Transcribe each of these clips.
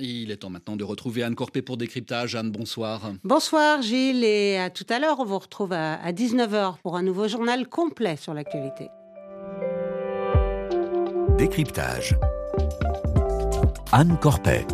Il est temps maintenant de retrouver Anne Corpé pour décryptage. Anne, bonsoir. Bonsoir Gilles et à tout à l'heure. On vous retrouve à 19h pour un nouveau journal complet sur l'actualité. Décryptage. Anne Corpet.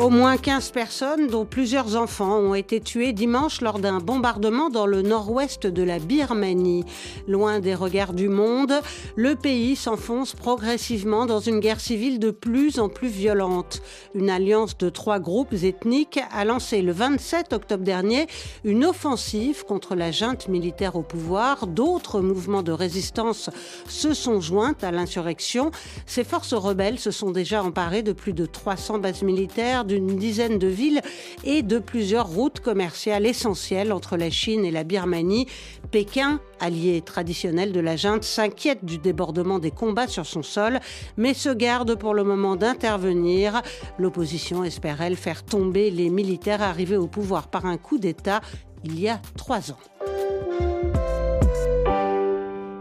Au moins 15 personnes, dont plusieurs enfants, ont été tuées dimanche lors d'un bombardement dans le nord-ouest de la Birmanie. Loin des regards du monde, le pays s'enfonce progressivement dans une guerre civile de plus en plus violente. Une alliance de trois groupes ethniques a lancé le 27 octobre dernier une offensive contre la junte militaire au pouvoir. D'autres mouvements de résistance se sont joints à l'insurrection. Ces forces rebelles se sont déjà emparées de plus de 300 bases militaires d'une dizaine de villes et de plusieurs routes commerciales essentielles entre la Chine et la Birmanie. Pékin, allié traditionnel de la junte, s'inquiète du débordement des combats sur son sol, mais se garde pour le moment d'intervenir. L'opposition espère, elle, faire tomber les militaires arrivés au pouvoir par un coup d'État il y a trois ans.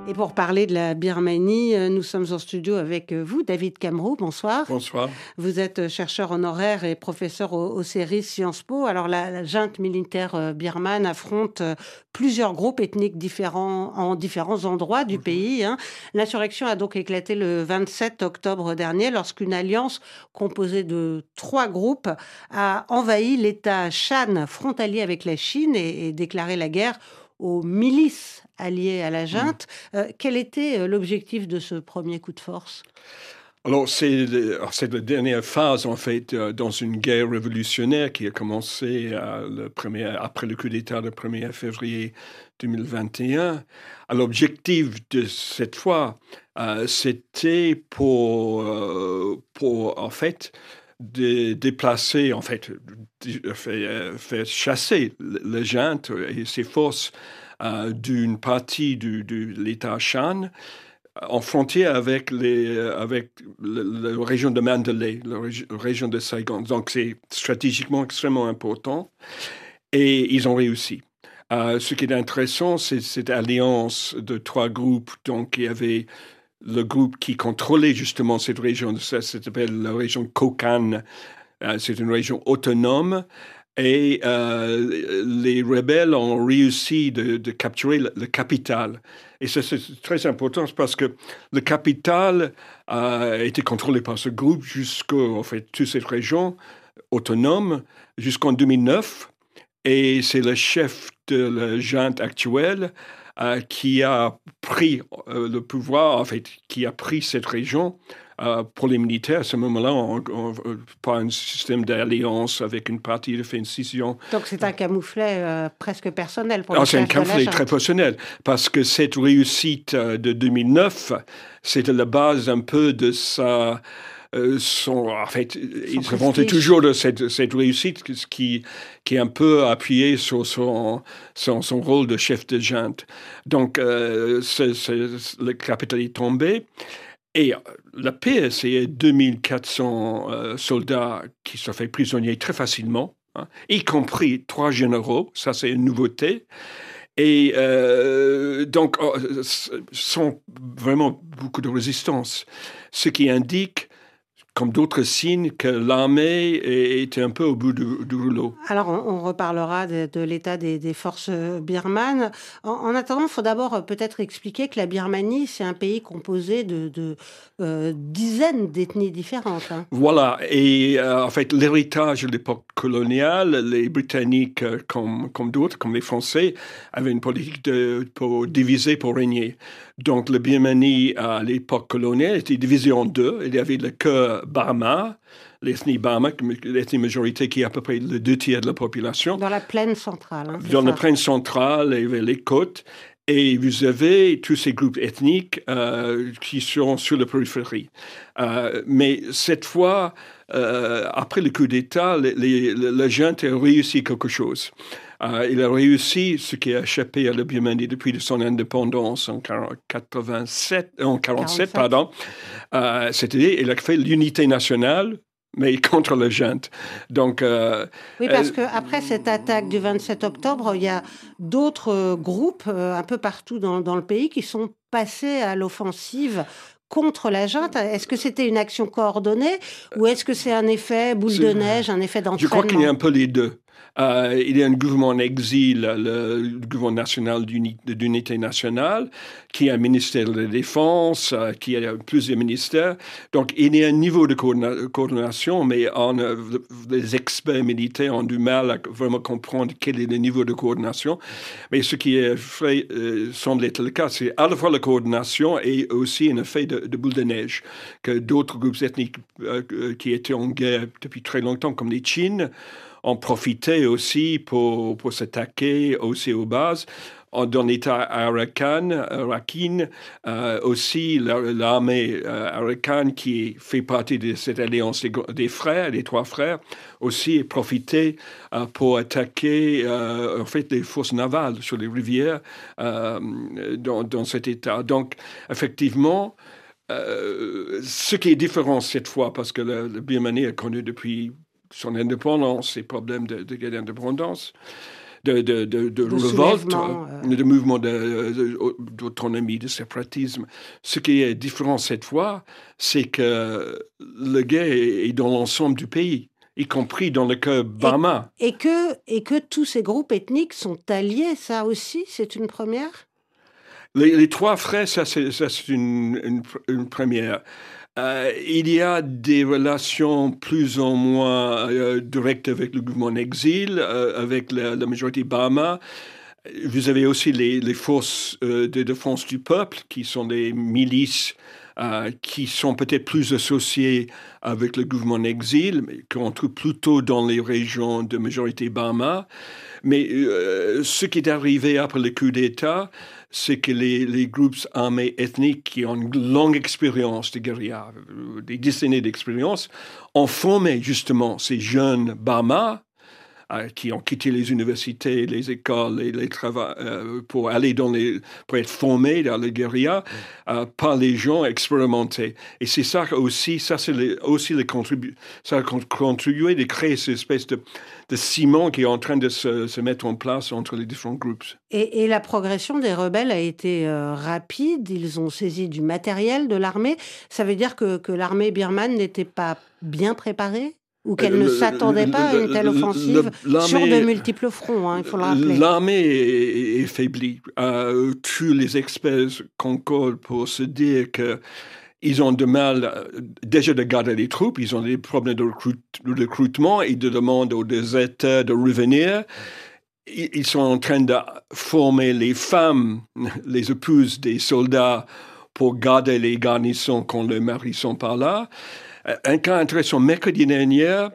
Et pour parler de la Birmanie, euh, nous sommes en studio avec euh, vous, David Camrou. Bonsoir. Bonsoir. Vous êtes chercheur honoraire et professeur au, séries Sciences Po. Alors, la, junte militaire euh, birmane affronte plusieurs groupes ethniques différents en différents endroits du mhm. pays. Hein. L'insurrection a donc éclaté le 27 octobre dernier lorsqu'une alliance composée de trois groupes a envahi l'État Shan frontalier avec la Chine et déclaré la guerre aux milices alliées à la junte. Mm. Euh, quel était euh, l'objectif de ce premier coup de force? Alors, c'est la dernière phase, en fait, euh, dans une guerre révolutionnaire qui a commencé le premier, après le coup d'État le 1er février 2021. L'objectif de cette fois, c'était pour, pour, en fait, de déplacer, en fait, faire, chasser les gens et ses forces euh, d'une partie de l'État Shan en frontière avec, les, avec la, région de Mandalay, la région de Saigon. Donc c'est stratégiquement extrêmement important et ils ont réussi. Euh, ce qui est intéressant, c'est cette alliance de trois groupes. Donc il y avait le groupe qui contrôlait justement cette région, ça, s'appelle la région Kokane. Euh, c'est une région autonome et euh, les rebelles ont réussi de, capturer le, capital. Et ça, c'est très important parce que le capital a été contrôlé par ce groupe jusqu'à en fait, toute cette région autonome jusqu'en 2009. Et c'est le chef de la junte actuelle euh, qui a pris euh, le pouvoir, en fait, qui a pris cette région euh, pour les militaires. À ce moment-là, on, pas un système d'alliance avec une partie de fait Donc c'est un camouflet presque personnel pour ah, C'est un camouflet très personnel parce que cette réussite de 2009, c'était la base un peu de sa euh, sont, en fait, ils se vantaient toujours de cette, cette, réussite qui, qui est un peu appuyée sur son, son, son rôle de chef de junte. Donc, euh, le capital est tombé. Et euh, la paix, c'est 2400 soldats qui sont faits prisonniers très facilement, hein, y compris trois généraux. Ça, c'est une nouveauté. Et donc, oh, sont vraiment beaucoup de résistance, ce qui indique comme d'autres signes que l'armée était un peu au bout du, rouleau. Alors, on, reparlera de, l'état des, forces birmanes. En, attendant, il faut d'abord peut-être expliquer que la Birmanie, c'est un pays composé de, euh, dizaines d'ethnies différentes. Hein. Voilà, et euh, en fait, l'héritage de l'époque coloniale, les Britanniques, euh, comme, comme d'autres, comme les Français, avaient une politique de, pour diviser pour régner. Donc, la Birmanie, à l'époque coloniale, était divisée en deux. Il y avait le cœur Barma, l'ethnie Barma, l'ethnie majorité qui est à peu près le deux tiers de la population. Dans la plaine centrale. Hein, Dans la plaine centrale et les côtes. Et vous avez tous ces groupes ethniques euh, qui sont sur la périphérie. Euh, mais cette fois, euh, après le coup d'État, la junte a réussi quelque chose. Il a réussi ce qui a échappé à la Birmanie depuis son indépendance en 87, en 47, pardon. C'est-à-dire, il a fait l'unité nationale mais contre le junte. Donc, euh, oui, parce qu'après cette attaque du 27 octobre, il y a d'autres groupes euh, un peu partout dans, dans, le pays qui sont passés à l'offensive contre la junte. Est-ce que c'était une action coordonnée ou est-ce que c'est un effet boule de neige, un effet d'entraînement Je crois qu'il y a un peu les deux. Euh, il y a un gouvernement en exil, le, gouvernement national d'unité nationale, qui a un ministère de la Défense, euh, qui a plusieurs ministères. Donc, il y a un niveau de coordination, mais euh, les experts militaires ont du mal à vraiment comprendre quel est le niveau de coordination. Mais ce qui est fait, semble être le cas, c'est à la fois la coordination et aussi un effet de, de boule de neige, que d'autres groupes ethniques qui étaient en guerre depuis très longtemps, comme les Chines, ont profité aussi pour, pour s'attaquer aussi aux bases. Dans l'État arakan, euh, aussi l'armée euh, qui fait partie de cette alliance des, frères, des trois frères, aussi profité euh, pour attaquer en fait les forces navales sur les rivières dans, dans, cet État. Donc effectivement, ce qui est différent cette fois, parce que la Birmanie a connu depuis son indépendance, ses problèmes de, de guerre d'indépendance, de, de, de, de révolte, euh. de mouvement d'autonomie, de, séparatisme. Ce qui est différent cette fois, c'est que le guerre est dans l'ensemble du pays y compris dans le cas Bama. Et, que, et que tous ces groupes ethniques sont alliés, ça aussi, c'est une première? Les, trois frères, ça c'est une, une, une, première. Euh, il y a des relations plus ou moins euh, directes avec le gouvernement en exil, euh, avec la, majorité Bama. Vous avez aussi les, forces de défense du peuple, qui sont des milices qui sont peut-être plus associées avec le gouvernement en exil, qu'on trouve plutôt dans les régions de majorité Bama. Mais ce qui est arrivé après le coup d'État, c'est que les, groupes armés ethniques qui ont une longue expérience de guérilla, des décennies d'expérience, ont formé justement ces jeunes Bama euh, qui ont quitté les universités, les écoles et les travaux euh, pour aller dans les, pour être formés dans la guérilla euh, par les gens expérimentés. Et c'est ça aussi, ça c'est aussi le contribu ça a contribué de créer cette espèce de, de ciment qui est en train de se, se, mettre en place entre les différents groupes. Et, et la progression des rebelles a été rapide. Ils ont saisi du matériel de l'armée. Ça veut dire que, que l'armée birmane n'était pas bien préparée? Ou qu'elle ne s'attendait pas à une telle offensive sur de multiples fronts, hein, il faut le rappeler. L'armée est, faiblie. Euh, tous les experts concordent pour se dire que ils ont de mal déjà de garder les troupes, ils ont des problèmes de, recrutement, ils demandent aux États de revenir. Ils sont en train de former les femmes, les épouses des soldats pour garder les garnisons quand les maris sont par là. Un cas intéressant, mercredi dernier,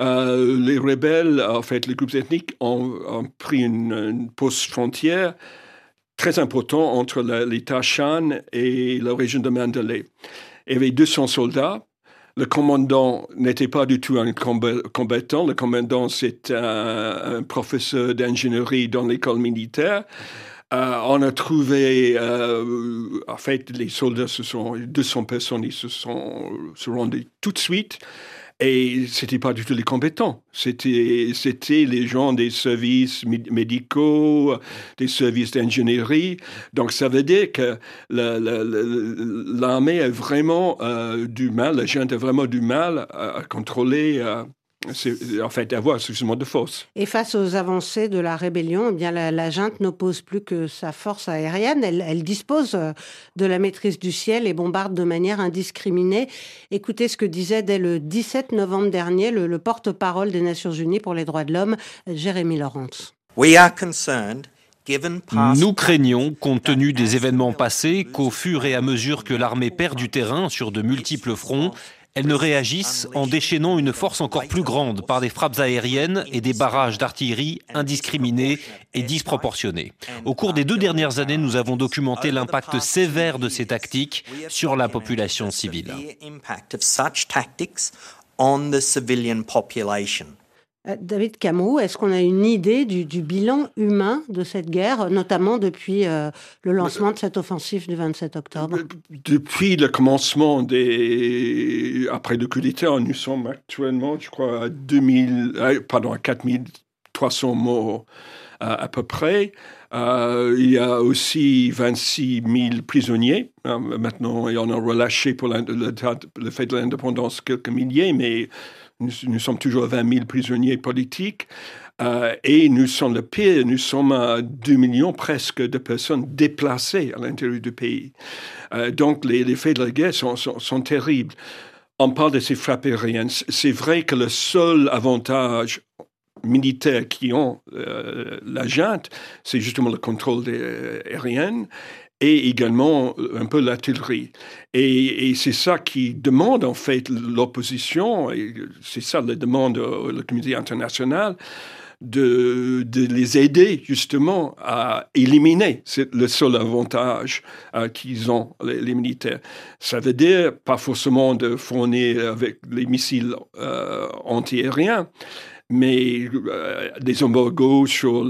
euh, les rebelles, en fait, les groupes ethniques ont, pris une, poste frontière très important entre l'État Shan et la région de Mandalay. Il y avait 200 soldats. Le commandant n'était pas du tout un combattant. Le commandant, c'est un, professeur d'ingénierie dans l'école militaire. Euh, on a trouvé, euh, en fait, les soldats, ce sont 200 personnes, ils se sont se rendus tout de suite. Et c'était pas du tout les compétents. C'était, c'était les gens des services médicaux, des services d'ingénierie. Donc, ça veut dire que l'armée a vraiment euh, du mal, la gente a vraiment du mal à, contrôler en fait avoir suffisamment de force. Et face aux avancées de la rébellion, eh bien la, junte n'oppose plus que sa force aérienne. Elle, dispose euh, de la maîtrise du ciel et bombarde de manière indiscriminée. Écoutez ce que disait dès le 17 novembre dernier le, porte-parole des Nations Unies pour les droits de l'homme, Jérémy Laurence. Nous craignons, compte tenu des événements passés, qu'au fur et à mesure que l'armée perd du terrain sur de multiples fronts, elles ne réagissent en déchaînant une force encore plus grande par des frappes aériennes et des barrages d'artillerie indiscriminés et disproportionnés. Au cours des deux dernières années, nous avons documenté l'impact sévère de ces tactiques sur la population civile. David Camus, est-ce qu'on a une idée du, bilan humain de cette guerre, notamment depuis euh, le lancement de cette offensive du 27 octobre? Depuis le commencement après le coup d'État, nous sommes actuellement, je crois, à 2000, euh, pardon, à 4000 300 morts à peu près. il y a aussi 26 000 prisonniers. Hein, maintenant, il y en a relâché pour le, fait de l'indépendance quelques milliers, mais nous, sommes toujours 20 000 prisonniers politiques. Euh, et nous sommes le pire, nous sommes à 2 millions presque de personnes déplacées à l'intérieur du pays. Euh, donc les, les, faits de la guerre sont, terribles. On parle de ces frappes aériennes. C'est vrai que le seul avantage militaire qui ont euh, la junte, c'est justement le contrôle des, aériennes et également un peu l'artillerie. Et, c'est ça qui demande en fait l'opposition, et c'est ça la demande de la communauté internationale, de, de, les aider justement à éliminer le seul avantage euh, qu'ils ont, les, militaires. Ça veut dire pas forcément de fournir avec les missiles euh, antiaériens, mais euh, des embargos sur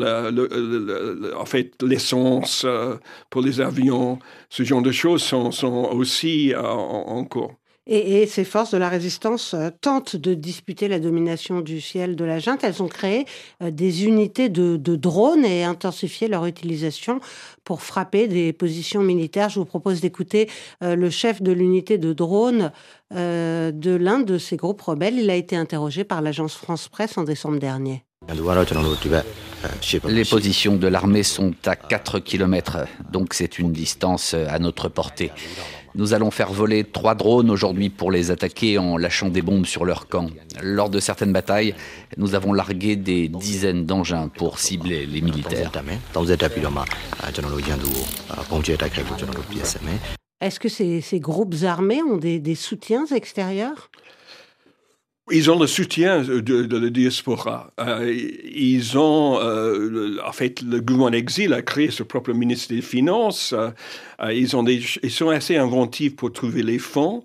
en fait l'essence euh, pour les avions, ce genre de choses sont, sont aussi euh, en, cours. Et, ces forces de la résistance tentent de disputer la domination du ciel de la junte. Elles ont créé des unités de, drones et intensifié leur utilisation pour frapper des positions militaires. Je vous propose d'écouter le chef de l'unité de drones euh, de l'un de ces groupes rebelles. Il a été interrogé par l'agence France Presse en décembre dernier. Les positions de l'armée sont à 4 km, donc c'est une distance à notre portée. Nous allons faire voler trois drones aujourd'hui pour les attaquer en lâchant des bombes sur leur camp. Lors de certaines batailles, nous avons largué des dizaines d'engins pour cibler les militaires. Est-ce que ces, groupes armés ont des, soutiens extérieurs? Ils ont le soutien de, la diaspora. Euh, ils ont, euh, en fait, le gouvernement exil a créé son propre ministère des Finances. Euh, ils, ont des, ils sont assez inventifs pour trouver les fonds.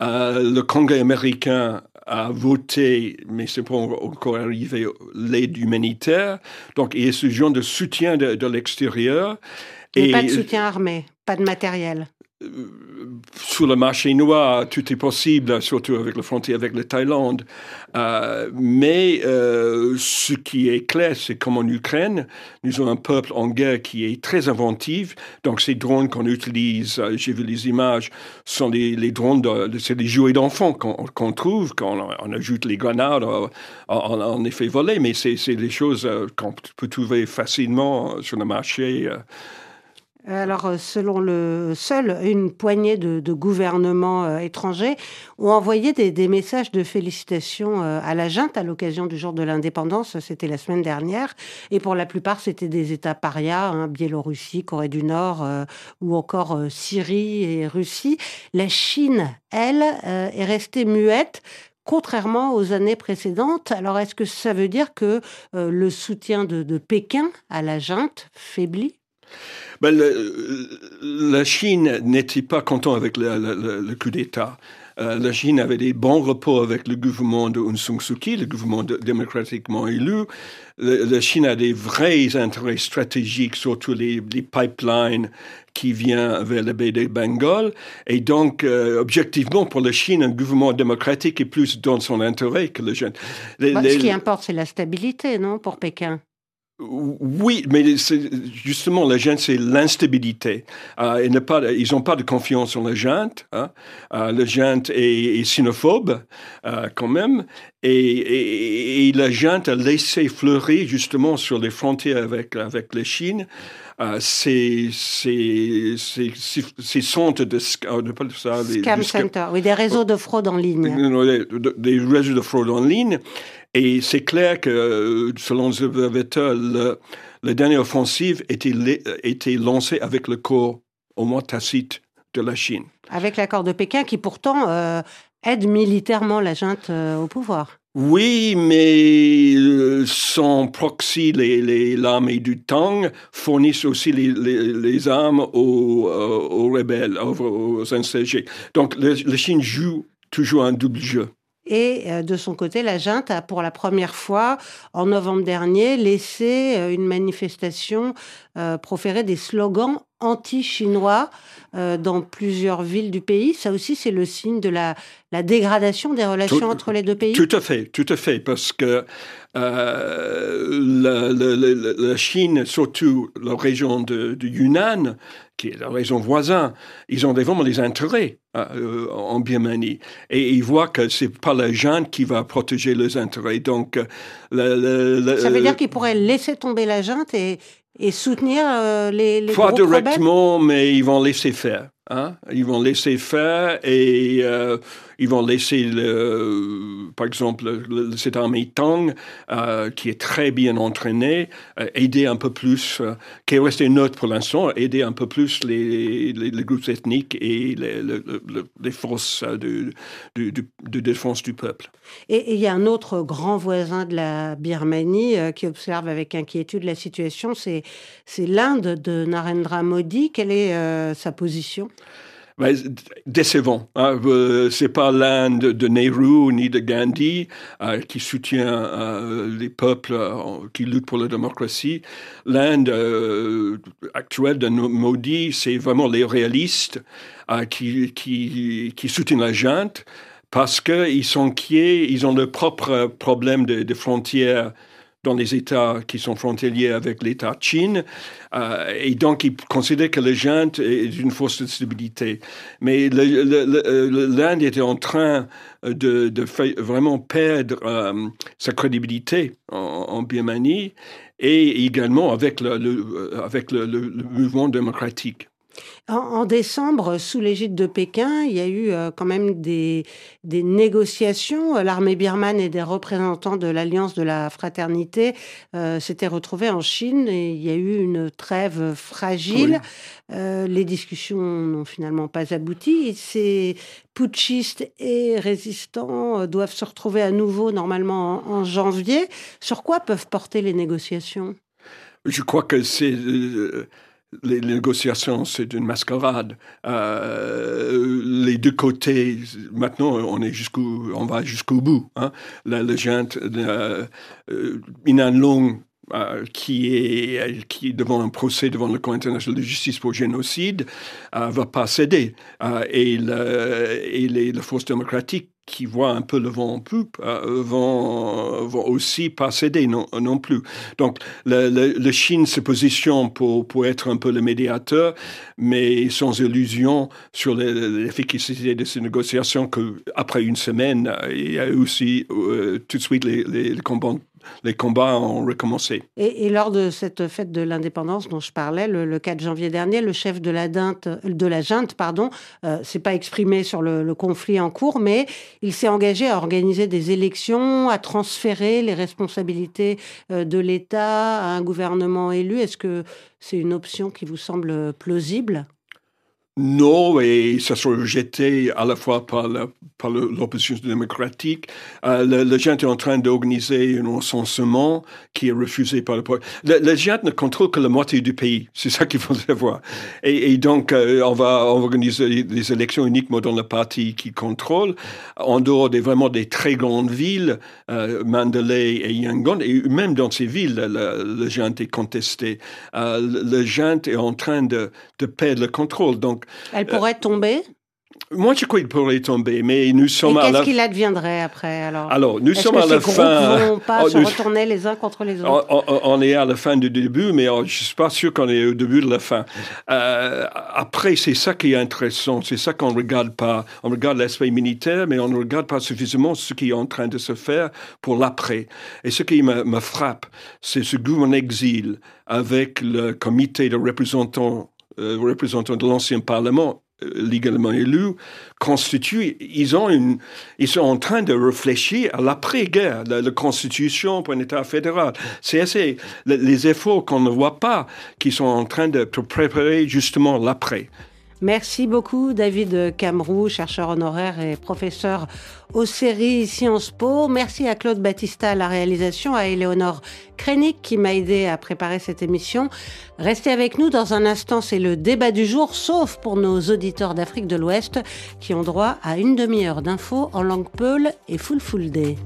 le Congrès américain a voté, mais c'est pas encore arrivé, l'aide humanitaire. Donc, il y a ce genre de soutien de, l'extérieur. Mais pas de soutien armé, pas de matériel. Euh, sur le marché noir, tout est possible, surtout avec la frontière avec la Thaïlande. Euh, mais euh, ce qui est clair, c'est comme en Ukraine, nous avons un peuple en guerre qui est très inventif. Donc ces drones qu'on utilise, j'ai vu les images, sont les, drones, c'est des jouets d'enfants qu'on, trouve, quand on, ajoute les grenades, en effet volé, mais c'est, c'est des choses qu'on peut trouver facilement sur le marché. Alors, euh, selon le seul, une poignée de, gouvernements euh, étrangers ont envoyé des, messages de félicitations euh, à la junte à l'occasion du jour de l'indépendance. C'était la semaine dernière. Et pour la plupart, c'était des États parias, hein, Biélorussie, Corée du Nord ou encore Syrie et Russie. La Chine, elle, est restée muette contrairement aux années précédentes. Alors, est-ce que ça veut dire que le soutien de Pékin à la junte faiblit? Ben, la Chine n'était pas content avec le, coup d'État. Euh, la Chine avait des bons rapports avec le gouvernement de Aung San Suu Kyi, le gouvernement démocratiquement élu. la Chine a des vrais intérêts stratégiques, surtout les, les pipelines qui viennent vers la baie de Bengale. Et donc, euh, objectivement, pour la Chine, un gouvernement démocratique est plus dans son intérêt que le jeune. Bah, ce qui importe, c'est la stabilité, non, pour Pékin? Oui, mais justement, la junte, c'est l'instabilité. Euh, ils n'ont pas de confiance en la junte. Hein. Euh, la junte est, est sinophobe, euh, quand même. Et, la junte a laissé fleurir, justement, sur les frontières avec, avec la Chine, euh, ces, centres de, Scam Center, oui, des réseaux de fraude en ligne. Des réseaux de fraude en ligne. Et c'est clair que, selon les observateurs, la dernière offensive était, était lancée avec le corps au moins tacite de la Chine. Avec l'accord de Pékin qui pourtant euh, aide militairement la junte euh, au pouvoir. Oui, mais euh, son proxy, l'armée du Tang, fournissent aussi les, les armes aux, aux, rebelles, aux, insurgés. Donc la Chine joue toujours un double jeu. Et euh, de son côté, la junte a pour la première fois, en novembre dernier, laissé euh, une manifestation euh, proférer des slogans anti-chinois euh, dans plusieurs villes du pays. Ça aussi, c'est le signe de la, la dégradation des relations entre les deux pays. Tout à fait, tout à fait, parce que euh, la, la, la, Chine, surtout la région de, de, Yunnan, qui est la région voisine, ils ont vraiment des intérêts euh, en Birmanie. Et ils voient que c'est pas la junte qui va protéger leurs intérêts. Donc, ça veut dire qu'ils pourraient laisser tomber la junte et, et soutenir euh, les, les Pas directement, mais ils vont laisser faire. Hein? Ils vont laisser faire et euh, ils vont laisser, le, par exemple, cette armée Tang, euh, qui est très bien entraînée, euh, aider un peu plus, qui est resté neutre pour l'instant, aider un peu plus les, groupes ethniques et les, forces de, défense du peuple. Et il y a un autre grand voisin de la Birmanie qui observe avec inquiétude la situation, c'est l'Inde de Narendra Modi. Quelle est sa position? Décevant. Hein. Euh, c'est pas l'Inde de Nehru ni de Gandhi euh, qui soutient euh, les peuples qui luttent pour la démocratie. L'Inde actuelle de Modi, c'est vraiment les réalistes qui, soutiennent la junte parce qu'ils sont inquiets, ils ont leur propre problème de, de frontières dans les États qui sont frontaliers avec l'État Chine. Euh, et donc, ils considèrent que le junte est une force de stabilité. Mais euh, l'Inde était en train de, vraiment perdre euh, sa crédibilité en, Birmanie et également avec le mouvement démocratique. En, décembre, sous l'égide de Pékin, il y a eu euh, quand même des, des négociations. L'armée birmane et des représentants de l'Alliance de la Fraternité euh, s'étaient retrouvés en Chine et il y a eu une trêve fragile. Euh, les discussions n'ont finalement pas abouti. Ces putschistes et résistants euh, doivent se retrouver à nouveau normalement en, en janvier. Sur quoi peuvent porter les négociations? Je crois que c'est les négociations, c'est une mascarade. Euh, les deux côtés, maintenant, on est jusqu'au, on va jusqu'au bout. Hein. La, junte, euh, Long, euh, qui est qui devant un procès devant le Cour international de justice pour génocide, euh, va pas céder. Et, le, et les, les forces démocratiques qui voient un peu le vent en poupe euh, vont, vont aussi pas céder non, non plus. Donc, le, le, le, Chine se positionne pour, pour être un peu le médiateur, mais sans illusion sur l'efficacité de ces négociations qu'après une semaine, il y a aussi euh, tout de suite les, les, les combats les combats ont recommencé. Et, lors de cette fête de l'indépendance dont je parlais, le, le, 4 janvier dernier, le chef de la, junte pardon, euh, s'est pas exprimé sur le, le, conflit en cours, mais il s'est engagé à organiser des élections, à transférer les responsabilités euh, de l'État à un gouvernement élu. Est-ce que c'est une option qui vous semble plausible? Non, et ça sera rejeté à la fois par, la, par l'opposition démocratique. Euh, le, le est en train d'organiser un recensement qui est refusé par le Le, le ne contrôle que la moitié du pays. C'est ça qu'il faut savoir. Et, et donc, euh, on, va, on va organiser des élections uniquement dans le parti qui contrôle, en dehors des vraiment des très grandes villes, euh, Mandalay et Yangon, et même dans ces villes, le, le est contesté. Euh, le GENT est en train de, de perdre le contrôle. Donc, elle pourrait tomber? Moi, je crois qu'il pourrait tomber, mais nous sommes Et à la... qu'est-ce qu'il adviendrait après, alors? Alors, nous sommes à la fin... ne vont pas oh, se nous... retourner les uns contre les autres? on, on, on, est à la fin du début, mais oh, je ne suis pas sûr qu'on est au début de la fin. Euh, après, c'est ça qui est intéressant, c'est ça qu'on ne regarde pas. On regarde l'aspect militaire, mais on ne regarde pas suffisamment ce qui est en train de se faire pour l'après. Et ce qui me, me frappe, c'est ce gouvernement exil avec le comité de représentants, euh, représentants de l'ancien Parlement euh, légalement élus constituent, ils sont en train de réfléchir à l'après-guerre, la, la, constitution pour un État fédéral. C'est assez, les efforts qu'on ne voit pas, qui sont en train de préparer justement l'après. Merci beaucoup David Camrou, chercheur honoraire et professeur aux séries Sciences Po. Merci à Claude Battista à la réalisation, à Éléonore Krenik qui m'a aidé à préparer cette émission. Restez avec nous dans un instant, c'est le débat du jour, sauf pour nos auditeurs d'Afrique de l'Ouest qui ont droit à une demi-heure d'infos en langue peul et full full day.